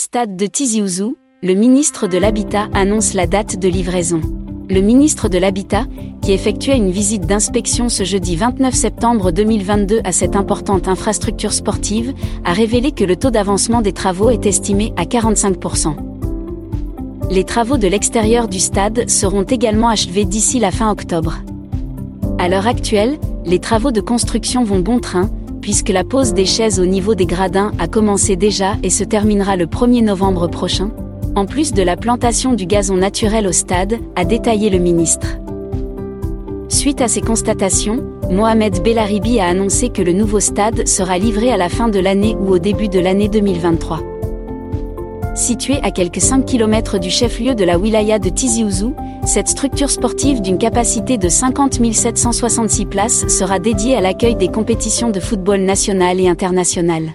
Stade de Tizi Ouzou, le ministre de l'Habitat annonce la date de livraison. Le ministre de l'Habitat, qui effectuait une visite d'inspection ce jeudi 29 septembre 2022 à cette importante infrastructure sportive, a révélé que le taux d'avancement des travaux est estimé à 45%. Les travaux de l'extérieur du stade seront également achevés d'ici la fin octobre. À l'heure actuelle, les travaux de construction vont bon train, puisque la pose des chaises au niveau des gradins a commencé déjà et se terminera le 1er novembre prochain, en plus de la plantation du gazon naturel au stade, a détaillé le ministre. Suite à ces constatations, Mohamed Bellaribi a annoncé que le nouveau stade sera livré à la fin de l'année ou au début de l'année 2023. Situé à quelques 5 km du chef-lieu de la wilaya de Tizi Ouzou, cette structure sportive d'une capacité de 50 766 places sera dédiée à l'accueil des compétitions de football national et international.